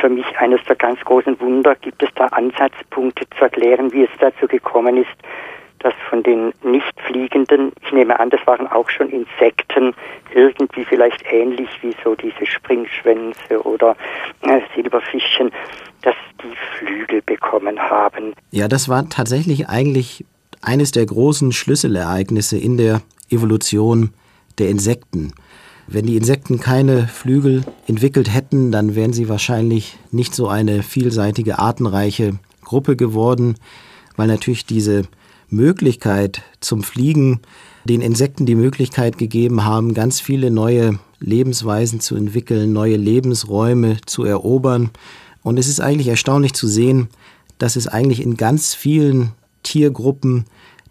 für mich eines der ganz großen Wunder. Gibt es da Ansatzpunkte zu erklären, wie es dazu gekommen ist, dass von den nicht fliegenden, ich nehme an, das waren auch schon Insekten, irgendwie vielleicht ähnlich wie so diese Springschwänze oder äh, Silberfischchen, dass die Flügel bekommen haben. Ja, das war tatsächlich eigentlich eines der großen Schlüsselereignisse in der Evolution der Insekten. Wenn die Insekten keine Flügel entwickelt hätten, dann wären sie wahrscheinlich nicht so eine vielseitige, artenreiche Gruppe geworden, weil natürlich diese Möglichkeit zum Fliegen den Insekten die Möglichkeit gegeben haben, ganz viele neue Lebensweisen zu entwickeln, neue Lebensräume zu erobern. Und es ist eigentlich erstaunlich zu sehen, dass es eigentlich in ganz vielen Tiergruppen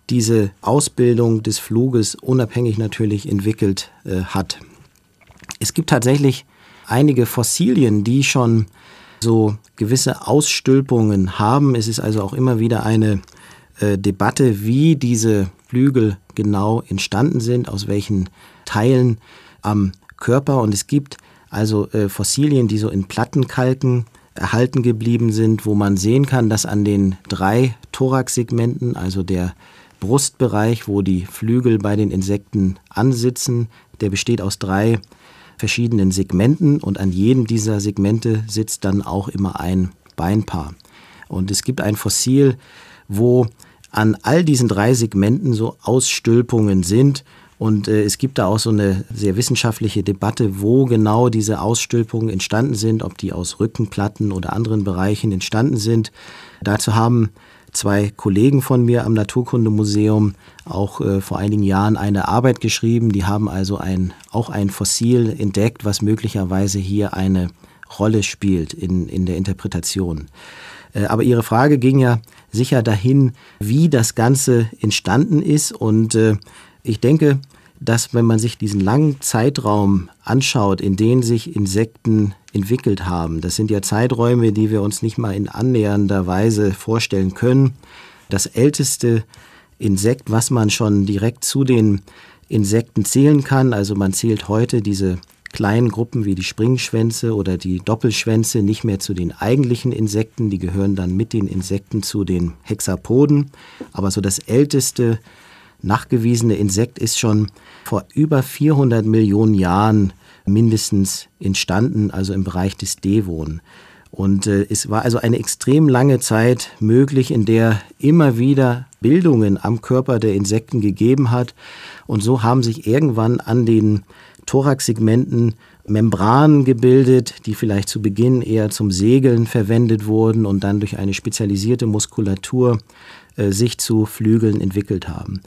diese Ausbildung des Fluges unabhängig natürlich entwickelt äh, hat. Es gibt tatsächlich einige Fossilien, die schon so gewisse Ausstülpungen haben. Es ist also auch immer wieder eine äh, Debatte, wie diese Flügel genau entstanden sind, aus welchen Teilen am Körper. Und es gibt also äh, Fossilien, die so in Plattenkalken erhalten geblieben sind, wo man sehen kann, dass an den drei Thoraxsegmenten, also der Brustbereich, wo die Flügel bei den Insekten ansitzen, der besteht aus drei verschiedenen Segmenten und an jedem dieser Segmente sitzt dann auch immer ein Beinpaar. Und es gibt ein Fossil, wo an all diesen drei Segmenten so Ausstülpungen sind. Und äh, es gibt da auch so eine sehr wissenschaftliche Debatte, wo genau diese Ausstülpungen entstanden sind, ob die aus Rückenplatten oder anderen Bereichen entstanden sind. Dazu haben zwei Kollegen von mir am Naturkundemuseum auch äh, vor einigen Jahren eine Arbeit geschrieben. Die haben also ein, auch ein Fossil entdeckt, was möglicherweise hier eine Rolle spielt in, in der Interpretation. Äh, aber Ihre Frage ging ja sicher dahin, wie das Ganze entstanden ist. Und äh, ich denke, dass wenn man sich diesen langen Zeitraum anschaut, in dem sich Insekten entwickelt haben, das sind ja Zeiträume, die wir uns nicht mal in annähernder Weise vorstellen können. Das älteste Insekt, was man schon direkt zu den Insekten zählen kann, also man zählt heute diese kleinen Gruppen wie die Springschwänze oder die Doppelschwänze nicht mehr zu den eigentlichen Insekten, die gehören dann mit den Insekten zu den Hexapoden. Aber so das älteste nachgewiesene Insekt ist schon vor über 400 Millionen Jahren mindestens entstanden, also im Bereich des Devon. Und äh, es war also eine extrem lange Zeit möglich, in der immer wieder Bildungen am Körper der Insekten gegeben hat. Und so haben sich irgendwann an den Thoraxsegmenten Membranen gebildet, die vielleicht zu Beginn eher zum Segeln verwendet wurden und dann durch eine spezialisierte Muskulatur äh, sich zu Flügeln entwickelt haben.